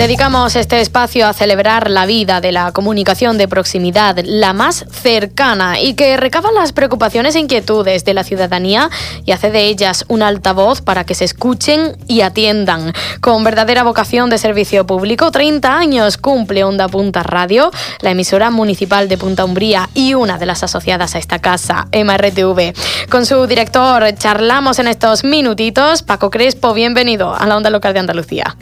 Dedicamos este espacio a celebrar la vida de la comunicación de proximidad, la más cercana y que recaba las preocupaciones e inquietudes de la ciudadanía y hace de ellas un altavoz para que se escuchen y atiendan. Con verdadera vocación de servicio público, 30 años cumple Onda Punta Radio, la emisora municipal de Punta Umbría y una de las asociadas a esta casa, MRTV. Con su director charlamos en estos minutitos. Paco Crespo, bienvenido a la Onda Local de Andalucía.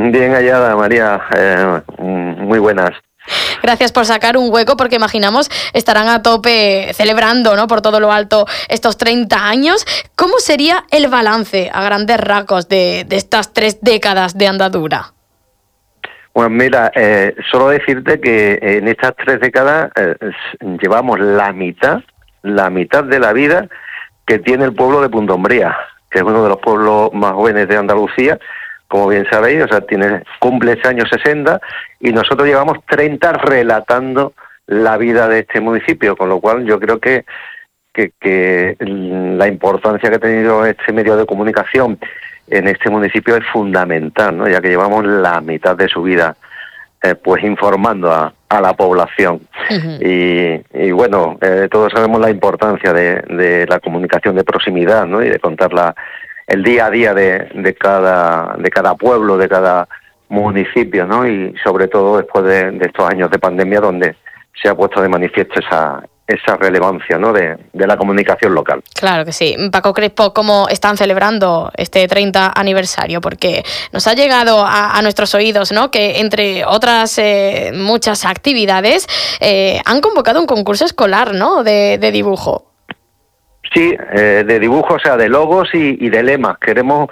Bien hallada, María. Eh, muy buenas. Gracias por sacar un hueco porque imaginamos estarán a tope celebrando ¿no? por todo lo alto estos 30 años. ¿Cómo sería el balance a grandes rasgos de, estas tres décadas de andadura? Pues mira, eh, solo decirte que en estas tres décadas eh, llevamos la mitad, la mitad de la vida que tiene el pueblo de Punta Umbría, que es uno de los pueblos más jóvenes de Andalucía como bien sabéis, o sea, tiene, cumple ese año 60 y nosotros llevamos 30 relatando la vida de este municipio, con lo cual yo creo que, que, la importancia que ha tenido este medio de comunicación en este municipio es fundamental, ¿no? ya que llevamos la mitad de su vida eh, pues informando a, la población. y, bueno, eh, todos sabemos la importancia de, de, la comunicación de proximidad ¿no? y de contar la, el día a día de, de, cada, de cada pueblo, de cada municipio, ¿no? Y sobre todo después de, estos años de pandemia donde se ha puesto de manifiesto esa, esa relevancia ¿no? de, la comunicación local. Claro que sí. Paco Crespo, ¿cómo están celebrando este 30 aniversario? Porque nos ha llegado a, nuestros oídos ¿no? que, entre otras eh, muchas actividades, eh, han convocado un concurso escolar ¿no? de dibujo. Sí, eh, de dibujo, o sea, de logos y, de lemas. Queremos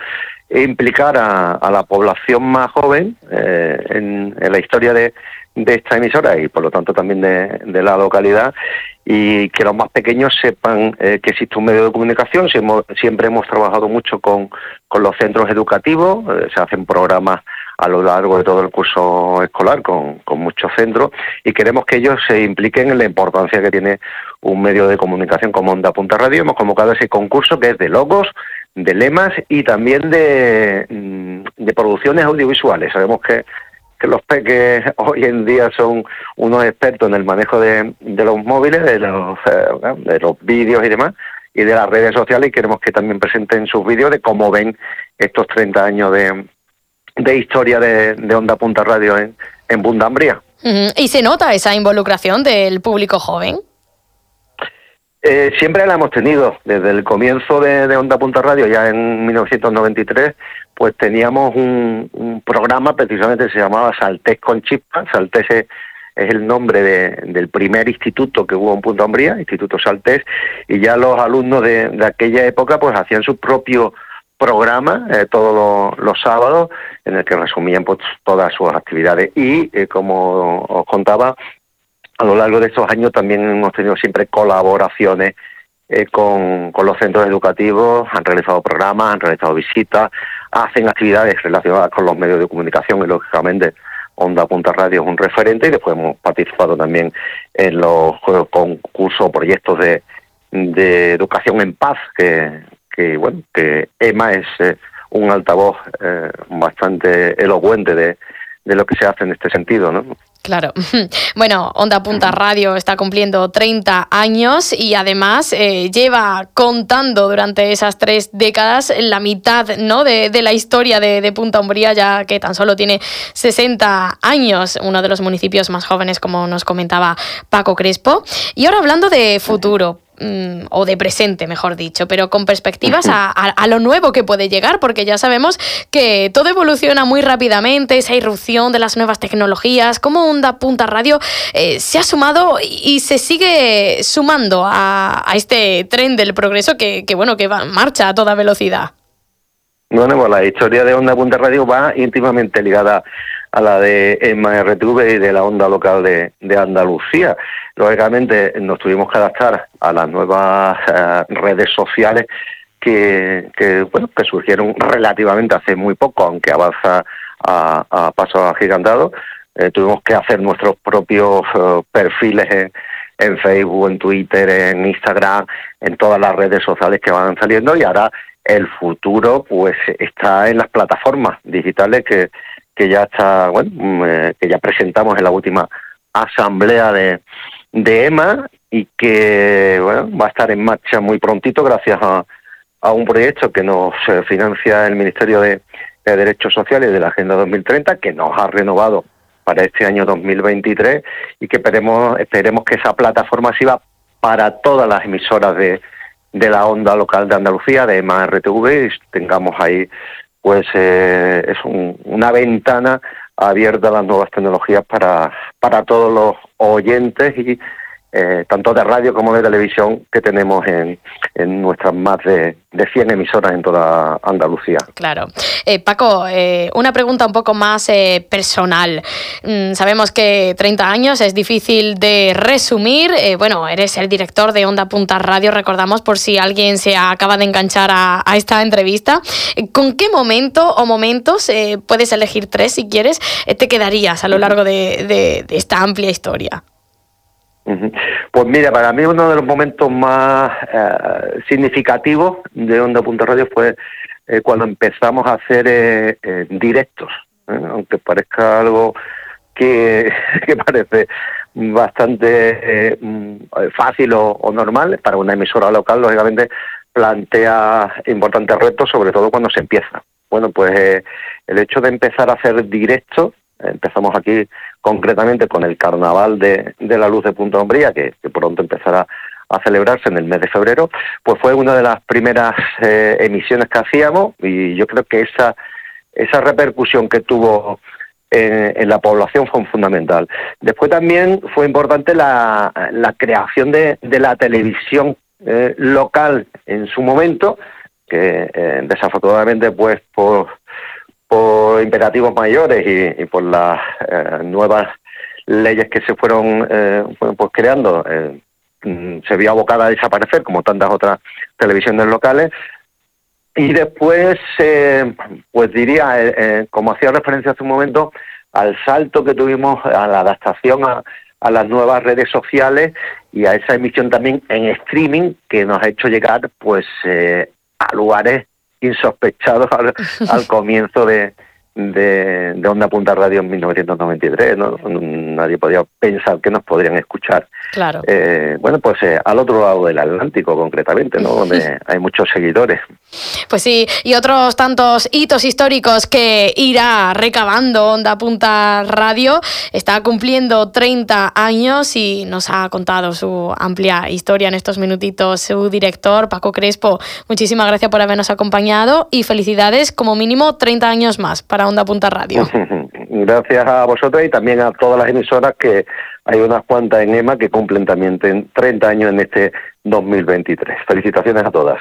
implicar a, la población más joven eh, en, la historia de, esta emisora y por lo tanto también de, la localidad y que los más pequeños sepan eh, que existe un medio de comunicación. Siempre hemos trabajado mucho con, con los centros educativos, se hacen programas a lo largo de todo el curso escolar con, con muchos centros y queremos que ellos se impliquen en la importancia que tiene un medio de comunicación como Onda Punta Radio. Hemos convocado ese concurso que es de logos, de lemas y también de, mm, de producciones audiovisuales. Sabemos que, que los peques hoy en día son unos expertos en el manejo de, de los móviles, de los, eh, de los vídeos y demás, y de las redes sociales, y queremos que también presenten sus vídeos de cómo ven estos 30 años de, de historia de, de Onda Punta Radio en, en Bundambria. ¿Y se nota esa involucración del público joven? Eh, siempre la hemos tenido. Desde el comienzo de, de, Onda Punta Radio, ya en 1993, pues teníamos un, un programa precisamente se llamaba Saltés con Chispa. Saltés es, el nombre de, del primer instituto que hubo en Punta Umbría, Instituto Saltés, y ya los alumnos de, de aquella época pues hacían su propio programa eh, todos los, sábados en el que resumían pues, todas sus actividades. Y eh, como os contaba a lo largo de estos años también hemos tenido siempre colaboraciones eh, con, con, los centros educativos, han realizado programas, han realizado visitas, hacen actividades relacionadas con los medios de comunicación y lógicamente Onda Punta Radio es un referente y después hemos participado también en los concursos proyectos de, de educación en paz que, que bueno que Emma es eh, un altavoz eh, bastante elocuente de, de lo que se hace en este sentido, ¿no? Claro. Bueno, Onda Punta Radio está cumpliendo 30 años y además eh, lleva contando durante esas tres décadas la mitad ¿no? de, de la historia de, de, Punta Umbría, ya que tan solo tiene 60 años, uno de los municipios más jóvenes, como nos comentaba Paco Crespo. Y ahora hablando de futuro, Mm, o de presente, mejor dicho, pero con perspectivas a, lo nuevo que puede llegar, porque ya sabemos que todo evoluciona muy rápidamente, esa irrupción de las nuevas tecnologías, como Onda Punta Radio eh, se ha sumado y se sigue sumando a, este tren del progreso que, bueno, que va marcha a toda velocidad. Bueno, pues la historia de Onda Punta Radio va íntimamente ligada a la de MRTV y de la onda local de, de Andalucía. Lógicamente nos tuvimos que adaptar a las nuevas eh, redes sociales que, que, bueno, que surgieron relativamente hace muy poco, aunque avanza a, a pasos agigantados. Eh, tuvimos que hacer nuestros propios eh, perfiles en, en Facebook, en Twitter, en Instagram, en todas las redes sociales que van saliendo y ahora el futuro pues está en las plataformas digitales que, que ya está, bueno, mm, eh, que ya presentamos en la última asamblea de, de EMA y que bueno, va a estar en marcha muy prontito gracias a, a un proyecto que nos eh, financia el Ministerio de, Derechos Sociales de la Agenda 2030, que nos ha renovado para este año 2023 y que esperemos, esperemos que esa plataforma sirva para todas las emisoras de, de la onda local de Andalucía, de EMA RTV, y tengamos ahí pues eh, es una ventana abierta a las nuevas tecnologías para, para todos los oyentes y eh, tanto de radio como de televisión que tenemos en, en nuestras más de, de 100 emisoras en toda Andalucía. Claro. Eh, Paco, eh, una pregunta un poco más personal. Mm, sabemos que 30 años es difícil de resumir. bueno, eres el director de Onda Punta Radio, recordamos por si alguien se acaba de enganchar a, esta entrevista. ¿Con qué momento o momentos, puedes elegir tres si quieres, te quedarías a lo largo de esta amplia historia? Pues mira, para mí uno de los momentos más eh, significativos de Onda Punta Radio fue eh, cuando empezamos a hacer eh, directos, aunque parezca algo que, parece bastante fácil o, normal, para una emisora local, lógicamente, plantea importantes retos, sobre todo cuando se empieza. Bueno, pues el hecho de empezar a hacer directos Empezamos aquí concretamente con el Carnaval de, la Luz de Punta Umbría, que, pronto empezará a celebrarse en el mes de febrero, pues fue una de las primeras eh, emisiones que hacíamos y yo creo que esa, esa repercusión que tuvo en, la población fue fundamental. Después también fue importante la, creación de, la televisión eh, local en su momento, que eh, desafortunadamente pues por por imperativos mayores y, por las eh, nuevas leyes que se fueron, eh, pues creando, eh, mm, se vio abocada a desaparecer como tantas otras televisiones locales. Y después, pues diría, como hacía referencia hace un momento, al salto que tuvimos a la adaptación a, a las nuevas redes sociales y a esa emisión también en streaming que nos ha hecho llegar pues a lugares insospechados al, comienzo de, de, Onda Punta Radio en 1993. ¿no? Nadie podía pensar que nos podrían escuchar. Claro. Eh, bueno, pues eh, al otro lado del Atlántico, concretamente, ¿no? donde hay muchos seguidores. Pues sí, y otros tantos hitos históricos que irá recabando Onda Punta Radio. Está cumpliendo 30 años y nos ha contado su amplia historia en estos minutitos su director, Paco Crespo. Muchísimas gracias por habernos acompañado y felicidades, como mínimo 30 años más Onda Punta Radio. Gracias a vosotros y también a todas las emisoras que hay unas cuantas en EMA que cumplen también 30 años en este 2023. Felicitaciones a todas.